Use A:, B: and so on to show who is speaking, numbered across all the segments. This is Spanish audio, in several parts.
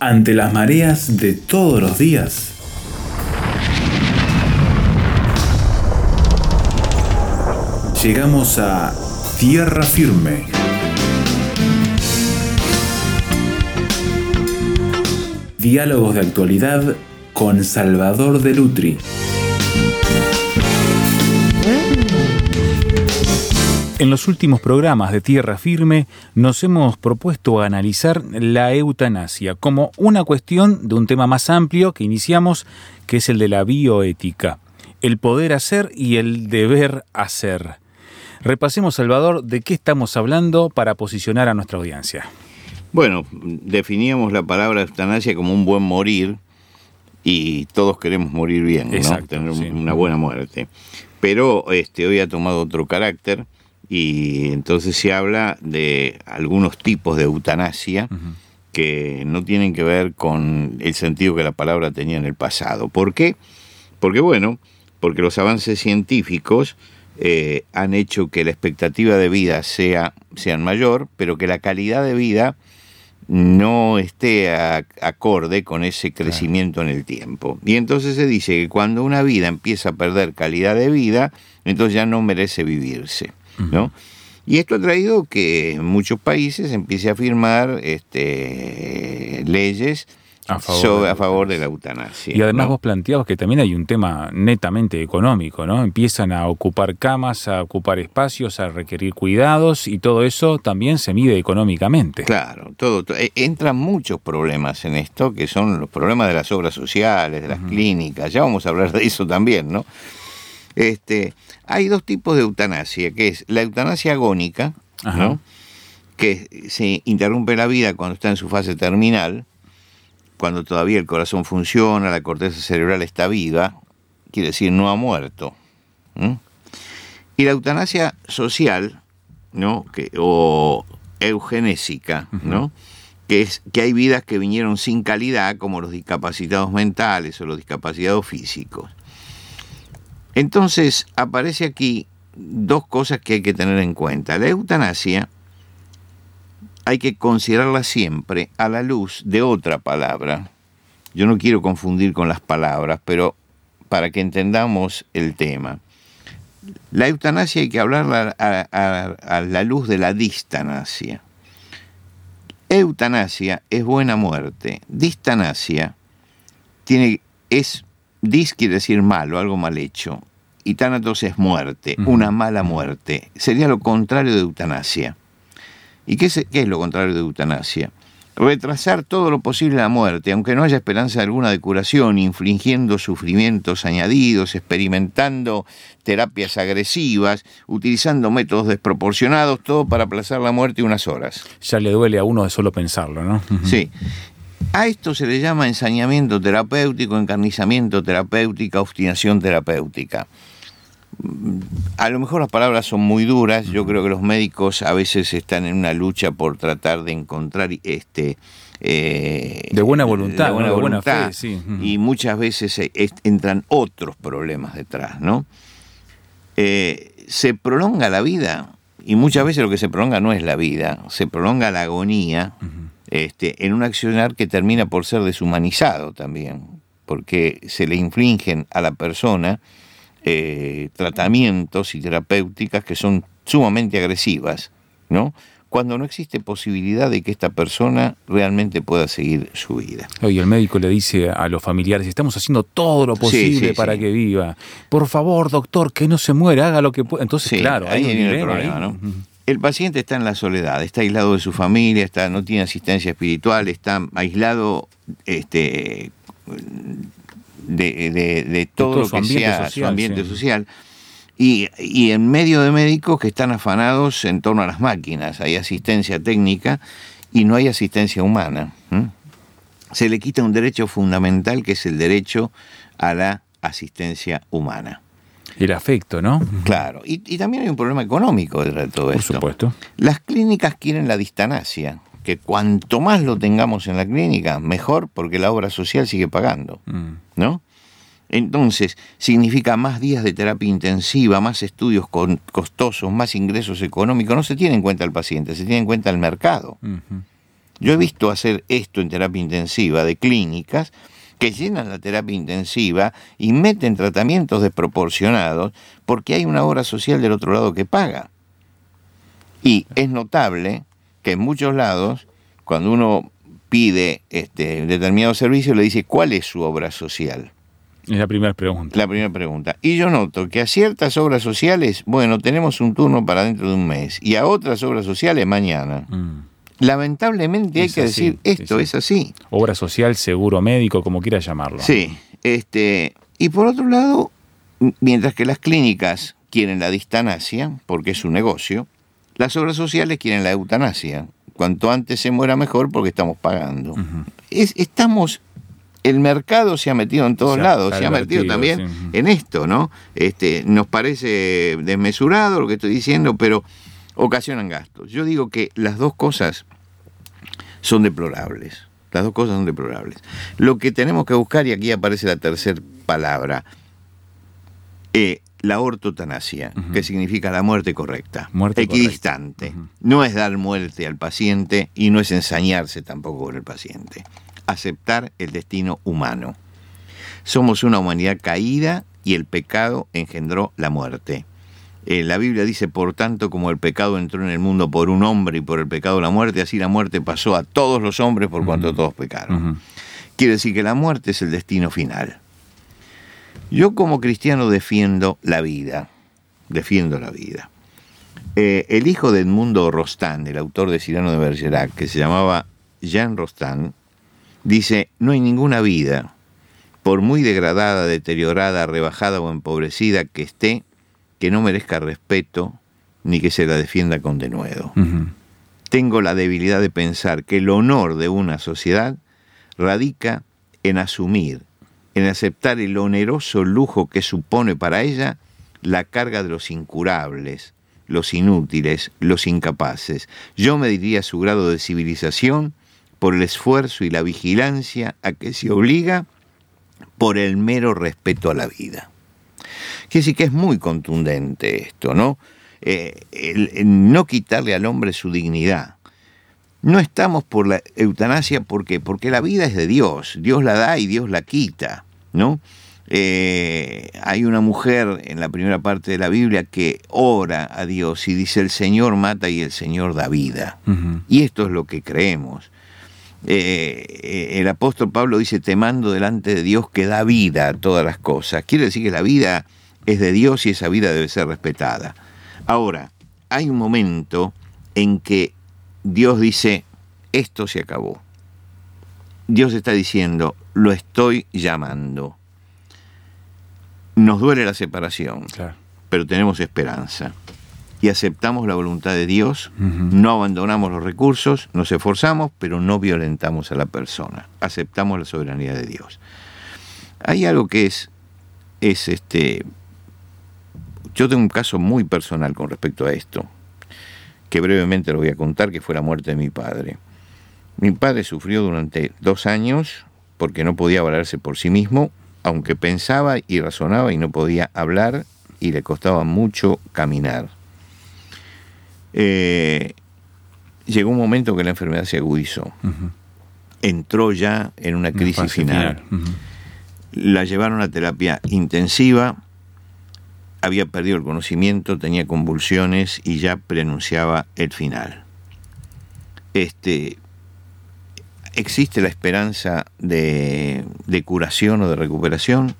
A: ante las mareas de todos los días. Llegamos a tierra firme. Diálogos de actualidad con Salvador de En los últimos programas de Tierra Firme nos hemos propuesto analizar la eutanasia como una cuestión de un tema más amplio que iniciamos, que es el de la bioética, el poder hacer y el deber hacer. Repasemos, Salvador, de qué estamos hablando para posicionar a nuestra audiencia.
B: Bueno, definíamos la palabra eutanasia como un buen morir y todos queremos morir bien, ¿no? tener una buena muerte. Pero este, hoy ha tomado otro carácter y entonces se habla de algunos tipos de eutanasia que no tienen que ver con el sentido que la palabra tenía en el pasado. ¿Por qué? Porque bueno, porque los avances científicos eh, han hecho que la expectativa de vida sea sean mayor, pero que la calidad de vida no esté acorde con ese crecimiento en el tiempo. Y entonces se dice que cuando una vida empieza a perder calidad de vida, entonces ya no merece vivirse. ¿No? Y esto ha traído que muchos países empiece a firmar este, leyes a favor, a favor de la eutanasia.
A: Y además vos planteabas que también hay un tema netamente económico, ¿no? Empiezan a ocupar camas, a ocupar espacios, a requerir cuidados y todo eso también se mide económicamente.
B: Claro, todo, e, entran muchos problemas en esto, que son los problemas de las obras sociales, de las clínicas, ya vamos a hablar de eso también, ¿no? Este, hay dos tipos de eutanasia, que es la eutanasia agónica, que se interrumpe la vida cuando está en su fase terminal, cuando todavía el corazón funciona, la corteza cerebral está viva, quiere decir no ha muerto. Y la eutanasia social, ¿no? Que, o eugenésica, ¿no? Que es que hay vidas que vinieron sin calidad, como los discapacitados mentales o los discapacitados físicos. Entonces aparece aquí dos cosas que hay que tener en cuenta. La eutanasia hay que considerarla siempre a la luz de otra palabra. Yo no quiero confundir con las palabras, pero para que entendamos el tema. La eutanasia hay que hablarla a, la luz de la distanasia. Eutanasia es buena muerte. Distanasia tiene, es Dis quiere decir malo, algo mal hecho. Y tánatos es muerte, una mala muerte. Sería lo contrario de eutanasia. ¿Y qué es, qué es lo contrario de eutanasia? Retrasar todo lo posible la muerte, aunque no haya esperanza alguna de curación, infligiendo sufrimientos añadidos, experimentando terapias agresivas, utilizando métodos desproporcionados, todo para aplazar la muerte unas horas.
A: Ya le duele a uno de solo pensarlo, ¿no?
B: Sí. A esto se le llama ensañamiento terapéutico, encarnizamiento terapéutica, obstinación terapéutica. A lo mejor las palabras son muy duras, yo creo que los médicos a veces están en una lucha por tratar de encontrar este...
A: Eh, de buena voluntad, de buena, voluntad,
B: y muchas veces entran otros problemas detrás, ¿no? Eh, se prolonga la vida, y muchas veces lo que se prolonga no es la vida, se prolonga la agonía, este, en un accionar que termina por ser deshumanizado también, porque se le infligen a la persona eh, tratamientos y terapéuticas que son sumamente agresivas, ¿no? cuando no existe posibilidad de que esta persona realmente pueda seguir su vida.
A: Y el médico le dice a los familiares, estamos haciendo todo lo posible para que viva. Por favor, doctor, que no se muera, haga lo que pueda. Entonces, claro,
B: ahí viene el problema, ¿no? El paciente está en la soledad, está aislado de su familia, está, no tiene asistencia espiritual, está aislado este, de, todo, lo que sea su ambiente social. Y, en medio de médicos que están afanados en torno a las máquinas, hay asistencia técnica y no hay asistencia humana. Se le quita un derecho fundamental que es el derecho a la asistencia humana.
A: El afecto, ¿no?
B: Claro, y, también hay un problema económico detrás de todo esto.
A: Por supuesto.
B: Las clínicas quieren la distanasia, que cuanto más lo tengamos en la clínica, mejor, porque la obra social sigue pagando, mm. ¿no? Entonces, significa más días de terapia intensiva, más estudios costosos, más ingresos económicos. No se tiene en cuenta el paciente, se tiene en cuenta el mercado. Yo he visto hacer esto en terapia intensiva de clínicas que llenan la terapia intensiva y meten tratamientos desproporcionados porque hay una obra social del otro lado que paga. Y es notable que en muchos lados, cuando uno pide este determinado servicio, le dice cuál es su obra social.
A: Es la primera pregunta.
B: La primera pregunta. Y yo noto que a ciertas obras sociales, bueno, tenemos un turno para dentro de un mes y a otras obras sociales mañana. Mm. Lamentablemente hay que decir esto, es así.
A: Obra social, seguro médico, como quiera llamarlo.
B: Sí, este, y por otro lado, mientras que las clínicas quieren la distanasia, porque es su negocio, las obras sociales quieren la eutanasia. Cuanto antes se muera mejor porque estamos pagando. es, estamos el mercado se ha metido en todos lados, se ha metido también en esto, ¿no? Este, nos parece desmesurado lo que estoy diciendo, pero ocasionan gastos. Yo digo que las dos cosas son deplorables. Las dos cosas son deplorables. Lo que tenemos que buscar, y aquí aparece la tercera palabra, eh, la ortotanasia, que significa la muerte correcta, muerte equidistante. No es dar muerte al paciente y no es ensañarse tampoco con el paciente. Aceptar el destino humano. Somos una humanidad caída y el pecado engendró la muerte. Eh, la Biblia dice, por tanto, como el pecado entró en el mundo por un hombre y por el pecado la muerte, así la muerte pasó a todos los hombres por cuanto todos pecaron. Quiere decir que la muerte es el destino final. Yo como cristiano defiendo la vida, defiendo la vida. Eh, el hijo de Edmundo Rostand, el autor de Cirano de Bergerac, que se llamaba Jean Rostand, dice, no hay ninguna vida, por muy degradada, deteriorada, rebajada o empobrecida que esté, que no merezca respeto ni que se la defienda con denuedo. Tengo la debilidad de pensar que el honor de una sociedad radica en asumir, en aceptar el oneroso lujo que supone para ella la carga de los incurables, los inútiles, los incapaces. Yo me diría su grado de civilización por el esfuerzo y la vigilancia a que se obliga por el mero respeto a la vida. Quiere decir que es muy contundente esto, ¿no? Eh, no quitarle al hombre su dignidad. No estamos por la eutanasia porque, porque la vida es de Dios, Dios la da y Dios la quita, ¿no? Eh, hay una mujer en la primera parte de la Biblia que ora a Dios y dice el Señor mata y el Señor da vida. Y esto es lo que creemos. Eh, el apóstol Pablo dice, te mando delante de Dios que da vida a todas las cosas. Quiere decir que la vida es de Dios y esa vida debe ser respetada. Ahora, hay un momento en que Dios dice, esto se acabó. Dios está diciendo, lo estoy llamando. Nos duele la separación, pero tenemos esperanza. Y aceptamos la voluntad de Dios, no abandonamos los recursos, nos esforzamos, pero no violentamos a la persona. Aceptamos la soberanía de Dios. Hay algo que es, es este, yo tengo un caso muy personal con respecto a esto, que brevemente lo voy a contar, que fue la muerte de mi padre. Mi padre sufrió durante dos años porque no podía valerse por sí mismo, aunque pensaba y razonaba y no podía hablar y le costaba mucho caminar. Eh, llegó un momento que la enfermedad se agudizó. Entró ya en una crisis final. La llevaron a terapia intensiva había perdido el conocimiento, tenía convulsiones y ya preanunciaba el final. Este, ¿Existe la esperanza de, de curación o de recuperación?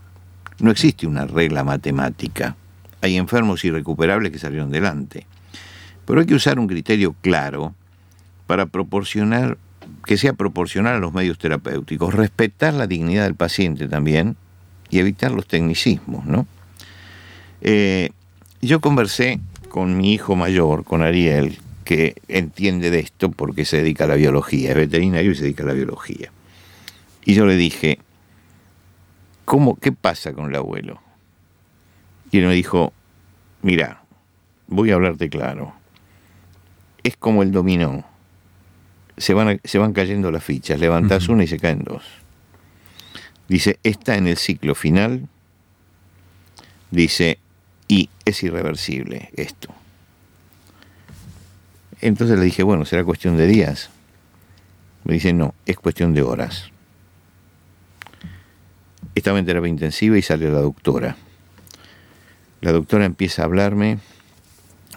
B: No existe una regla matemática. Hay enfermos irrecuperables que salieron delante. Pero hay que usar un criterio claro para proporcionar, que sea proporcional a los medios terapéuticos, respetar la dignidad del paciente también y evitar los tecnicismos, ¿no? Eh, yo conversé con mi hijo mayor, con Ariel, que entiende de esto porque se dedica a la biología, es veterinario y se dedica a la biología. Y yo le dije, ¿cómo, ¿qué pasa con el abuelo? Y él me dijo, mira, voy a hablarte claro. Es como el dominó. Se van, se van cayendo las fichas, levantas una y se caen dos. Dice, está en el ciclo final. Dice, y es irreversible esto. Entonces le dije, bueno, será cuestión de días. Me dice, no, es cuestión de horas. Estaba en terapia intensiva y sale la doctora. La doctora empieza a hablarme.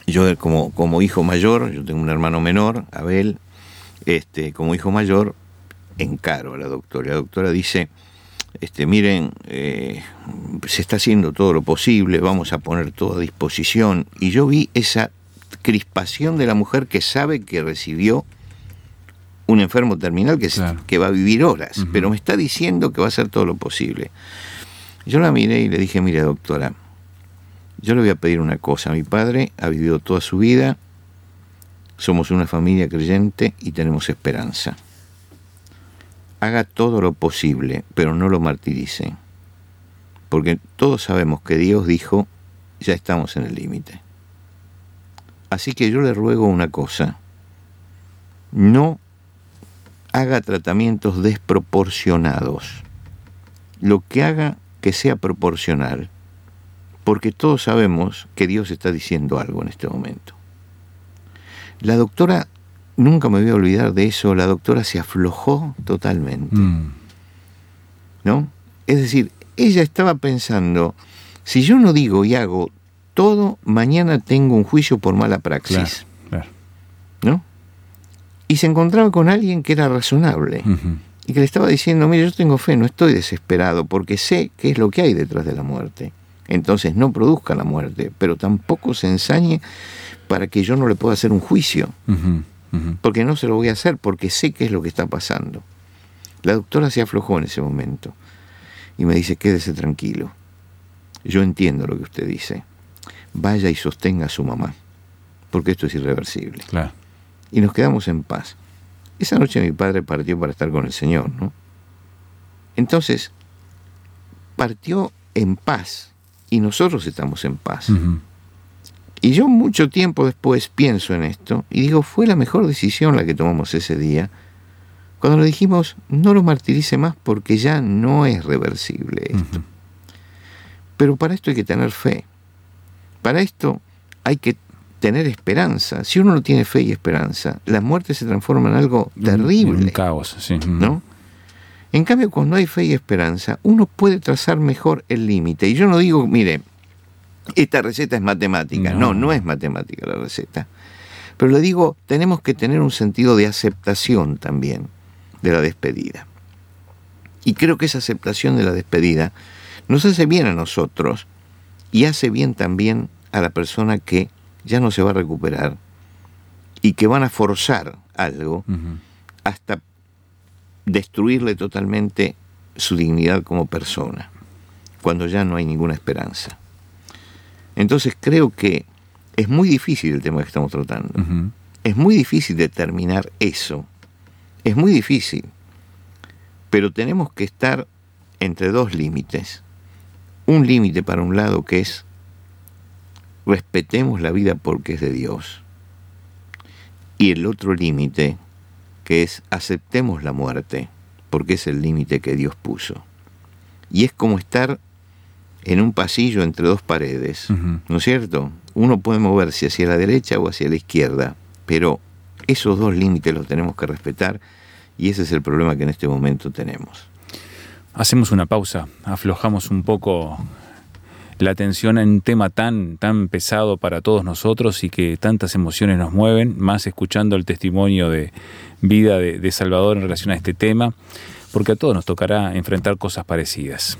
B: Yo como, como hijo mayor, yo tengo un hermano menor, Abel, este, como hijo mayor, encaro a la doctora. La doctora dice, este, miren, eh, se está haciendo todo lo posible, vamos a poner todo a disposición. Y yo vi esa crispación de la mujer que sabe que recibió un enfermo terminal que, que va a vivir horas, pero me está diciendo que va a hacer todo lo posible. Yo la miré y le dije, mire doctora, yo le voy a pedir una cosa, mi padre ha vivido toda su vida, somos una familia creyente y tenemos esperanza. Haga todo lo posible, pero no lo martirice, porque todos sabemos que Dios dijo, ya estamos en el límite. Así que yo le ruego una cosa, no haga tratamientos desproporcionados. Lo que haga que sea proporcional, porque todos sabemos que Dios está diciendo algo en este momento. La doctora, nunca me voy a olvidar de eso, la doctora se aflojó totalmente. Mm. ¿No? Es decir, ella estaba pensando, si yo no digo y hago todo, mañana tengo un juicio por mala praxis. ¿No? y se encontraba con alguien que era razonable y que le estaba diciendo, mire, yo tengo fe, no estoy desesperado porque sé qué es lo que hay detrás de la muerte. Entonces no produzca la muerte, pero tampoco se ensañe para que yo no le pueda hacer un juicio, porque no se lo voy a hacer, porque sé qué es lo que está pasando. La doctora se aflojó en ese momento y me dice, quédese tranquilo, yo entiendo lo que usted dice, vaya y sostenga a su mamá, porque esto es irreversible. Claro y nos quedamos en paz. Esa noche mi padre partió para estar con el Señor, ¿no? Entonces, partió en paz y nosotros estamos en paz. Y yo mucho tiempo después pienso en esto y digo, fue la mejor decisión la que tomamos ese día, cuando le dijimos, no lo martirice más porque ya no es reversible esto. Pero para esto hay que tener fe. Para esto hay que tener esperanza. Si uno no tiene fe y esperanza, la muerte se transforma en algo terrible. Un
A: caos, sí.
B: ¿No? En cambio, cuando hay fe y esperanza, uno puede trazar mejor el límite. Y yo no digo, mire, esta receta es matemática. No. no, es matemática la receta. Pero le digo, tenemos que tener un sentido de aceptación también de la despedida. Y creo que esa aceptación de la despedida nos hace bien a nosotros y hace bien también a la persona que ya no se va a recuperar y que van a forzar algo hasta destruirle totalmente su dignidad como persona, cuando ya no hay ninguna esperanza. Entonces creo que es muy difícil el tema que estamos tratando. Es muy difícil determinar eso. Es muy difícil. Pero tenemos que estar entre dos límites. Un límite para un lado que es respetemos la vida porque es de Dios. Y el otro límite, que es aceptemos la muerte, porque es el límite que Dios puso. Y es como estar en un pasillo entre dos paredes, ¿no es cierto? Uno puede moverse hacia la derecha o hacia la izquierda, pero esos dos límites los tenemos que respetar y ese es el problema que en este momento tenemos.
A: Hacemos una pausa, aflojamos un poco la atención en un tema tan, tan pesado para todos nosotros y que tantas emociones nos mueven, más escuchando el testimonio de vida de, de Salvador en relación a este tema, porque a todos nos tocará enfrentar cosas parecidas.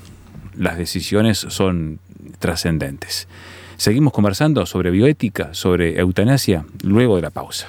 A: Las decisiones son trascendentes. Seguimos conversando sobre bioética, sobre eutanasia, luego de la pausa.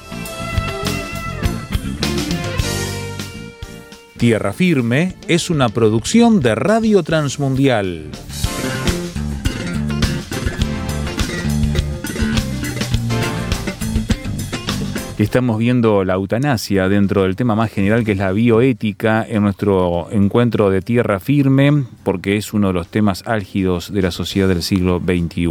A: Tierra Firme es una producción de Radio Transmundial. Estamos viendo la eutanasia dentro del tema más general que es la bioética en nuestro encuentro de tierra firme, porque es uno de los temas álgidos de la sociedad del siglo XXI.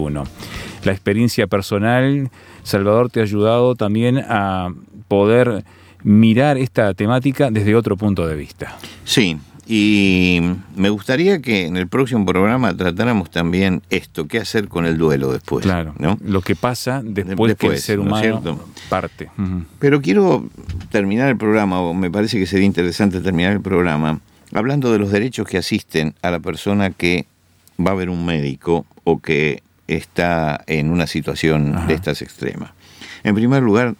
A: La experiencia personal, Salvador, te ha ayudado también a poder mirar esta temática desde otro punto de vista.
B: Sí, y me gustaría que en el próximo programa tratáramos también esto, qué hacer con el duelo después.
A: Claro,
B: ¿no?
A: lo que pasa después, que el ser humano parte.
B: Pero quiero terminar el programa, o me parece que sería interesante terminar el programa, hablando de los derechos que asisten a la persona que va a ver un médico o que está en una situación de estas extremas. En primer lugar,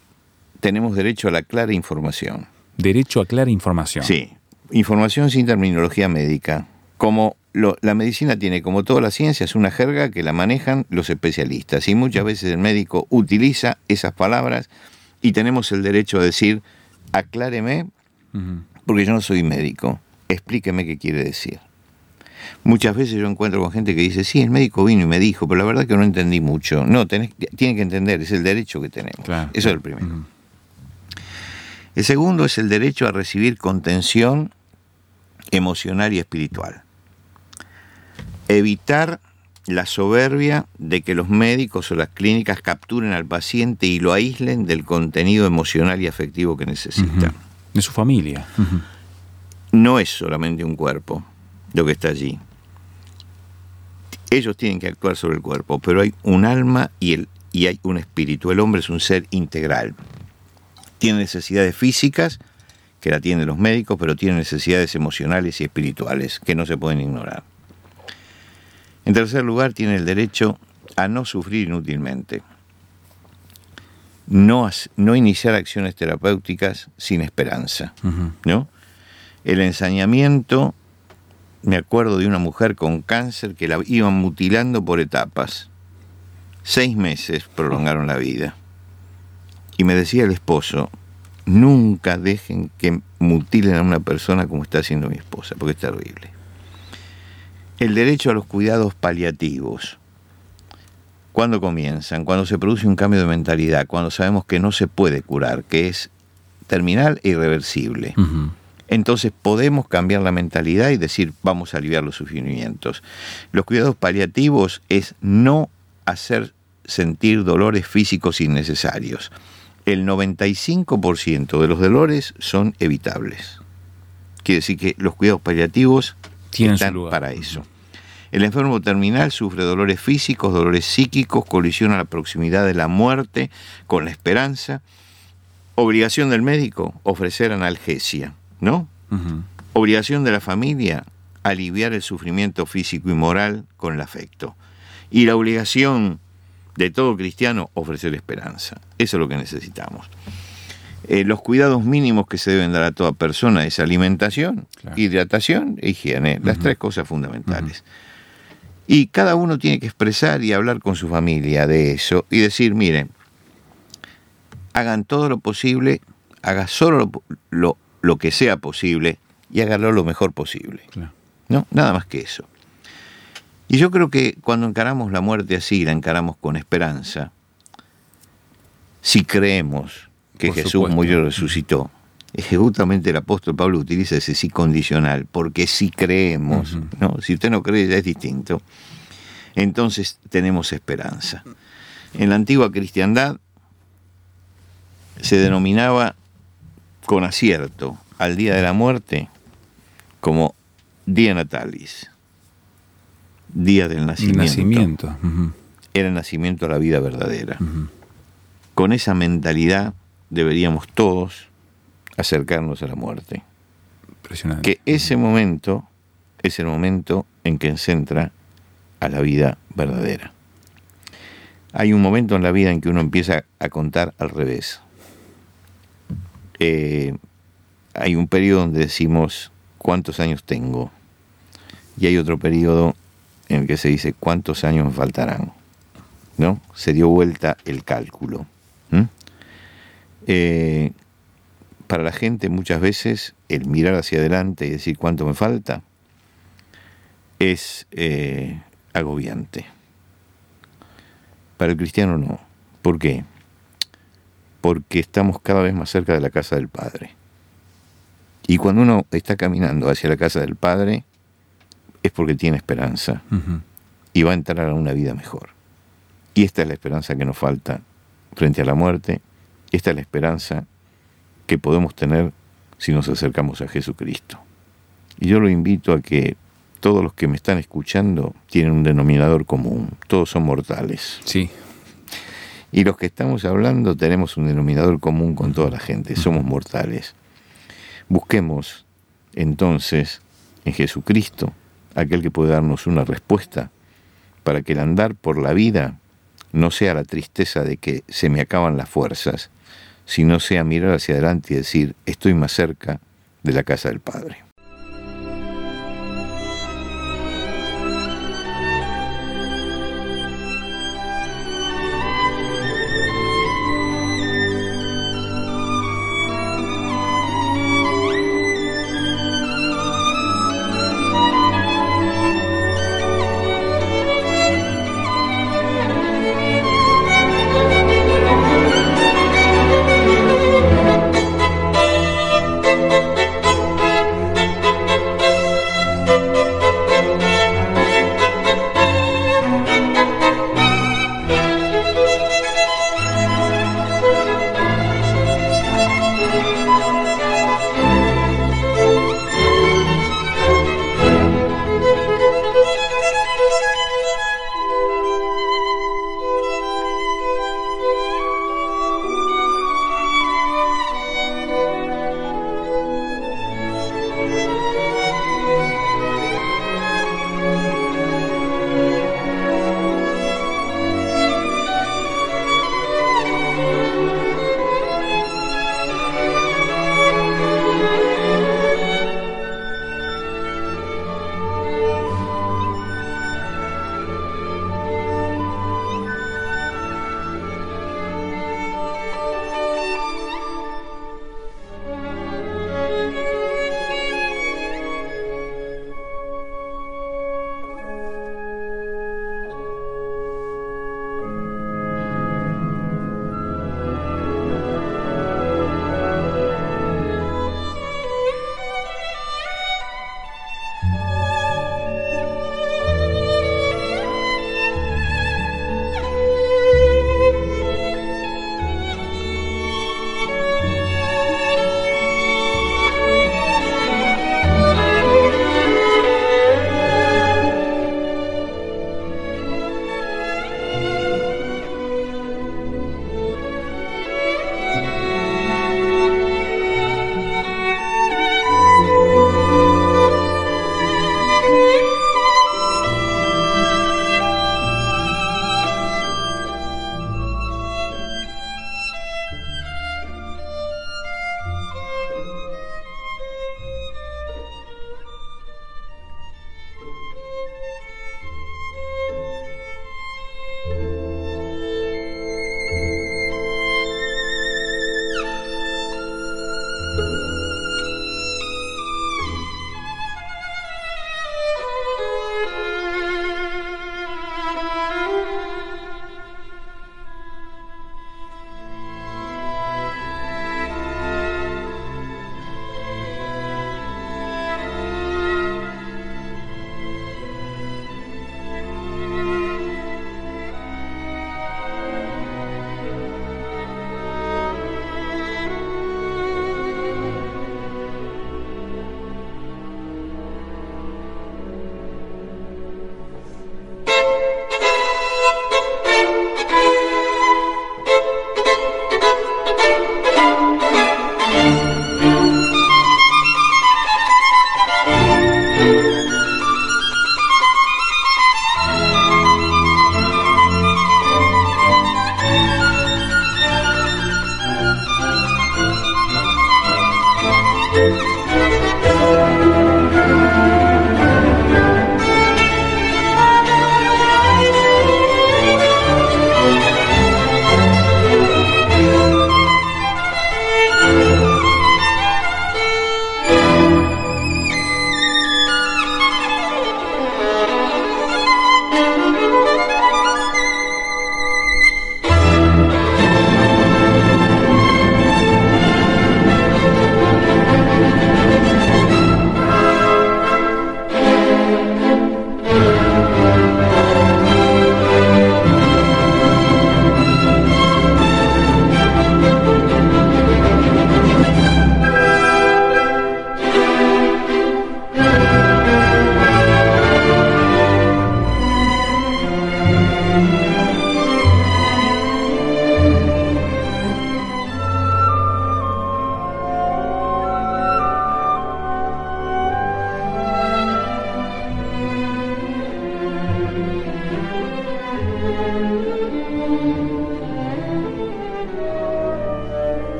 B: tenemos derecho a la clara información.
A: Derecho a clara información.
B: Sí, información sin terminología médica. Como la medicina tiene, como toda la ciencia, es una jerga que la manejan los especialistas y muchas veces el médico utiliza esas palabras y tenemos el derecho a decir, acláreme, porque yo no soy médico, explíqueme qué quiere decir. Muchas veces yo encuentro con gente que dice, sí, el médico vino y me dijo, pero la verdad que no entendí mucho. No, tiene que entender, es el derecho que tenemos. Eso es el primero. El segundo es el derecho a recibir contención emocional y espiritual. Evitar la soberbia de que los médicos o las clínicas capturen al paciente y lo aíslen del contenido emocional y afectivo que necesita.
A: De su familia.
B: No es solamente un cuerpo lo que está allí. Ellos tienen que actuar sobre el cuerpo, pero hay un alma y, el, y hay un espíritu. El hombre es un ser integral tiene necesidades físicas, que la tienen los médicos, pero tiene necesidades emocionales y espirituales que no se pueden ignorar. En tercer lugar, tiene el derecho a no sufrir inútilmente, no, no iniciar acciones terapéuticas sin esperanza. ¿no? El ensañamiento, me acuerdo de una mujer con cáncer que la iban mutilando por etapas. Seis meses prolongaron la vida. Y me decía el esposo, nunca dejen que mutilen a una persona como está haciendo mi esposa, porque es terrible. El derecho a los cuidados paliativos. ¿Cuándo comienzan? Cuando se produce un cambio de mentalidad, cuando sabemos que no se puede curar, que es terminal e irreversible. Entonces podemos cambiar la mentalidad y decir, vamos a aliviar los sufrimientos. Los cuidados paliativos es no hacer sentir dolores físicos innecesarios el 95% de los dolores son evitables. Quiere decir que los cuidados paliativos Tienen están para eso. El enfermo terminal sufre dolores físicos, dolores psíquicos, colisión a la proximidad de la muerte con la esperanza. Obligación del médico, ofrecer analgesia, ¿no? Obligación de la familia, aliviar el sufrimiento físico y moral con el afecto. Y la obligación de todo cristiano ofrecer esperanza. Eso es lo que necesitamos. Eh, los cuidados mínimos que se deben dar a toda persona es alimentación, hidratación e higiene, las tres cosas fundamentales. Y cada uno tiene que expresar y hablar con su familia de eso y decir, miren, hagan todo lo posible, haga solo lo, lo, que sea posible y hágalo lo mejor posible. ¿No? Nada más que eso. Y yo creo que cuando encaramos la muerte así, la encaramos con esperanza, si creemos que Jesús murió y resucitó, justamente el apóstol Pablo utiliza ese sí condicional, porque si creemos, ¿no? si usted no cree ya es distinto, entonces tenemos esperanza. En la antigua cristiandad se denominaba con acierto al día de la muerte como día natalis día del nacimiento. Era el nacimiento a la vida verdadera. Con esa mentalidad deberíamos todos acercarnos a la muerte. Que ese momento es el momento en que centra a la vida verdadera. Hay un momento en la vida en que uno empieza a contar al revés. Eh, hay un periodo donde decimos cuántos años tengo y hay otro periodo en el que se dice cuántos años faltarán. ¿no? Se dio vuelta el cálculo. Eh, para la gente muchas veces el mirar hacia adelante y decir cuánto me falta es eh, agobiante. Para el cristiano no. ¿Por qué? Porque estamos cada vez más cerca de la casa del Padre. Y cuando uno está caminando hacia la casa del Padre, es porque tiene esperanza y va a entrar a una vida mejor. Y esta es la esperanza que nos falta frente a la muerte, esta es la esperanza que podemos tener si nos acercamos a Jesucristo. Y yo lo invito a que todos los que me están escuchando tienen un denominador común, todos son mortales.
A: Sí.
B: Y los que estamos hablando tenemos un denominador común con toda la gente, somos mortales. Busquemos entonces en Jesucristo aquel que puede darnos una respuesta para que el andar por la vida no sea la tristeza de que se me acaban las fuerzas, sino sea mirar hacia adelante y decir, estoy más cerca de la casa del Padre.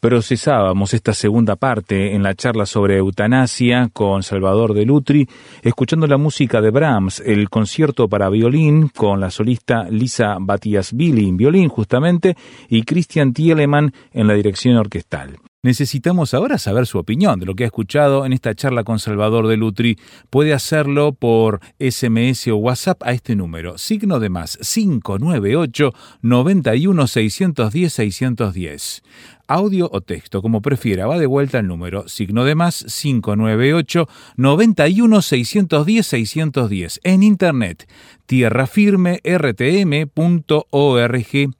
A: Procesábamos esta segunda parte en la charla sobre eutanasia con Salvador de Lutri, escuchando la música de Brahms, el concierto para violín con la solista Lisa Batias-Billy en violín justamente y Christian Thielemann en la dirección orquestal. Necesitamos ahora saber su opinión de lo que ha escuchado en esta charla con Salvador de Lutri. Puede hacerlo por SMS o WhatsApp a este número, signo de más 598 91 610 610. Audio o texto, como prefiera, va de vuelta al número, signo de más 598 91 610 610. En internet, tierrafirmertm.org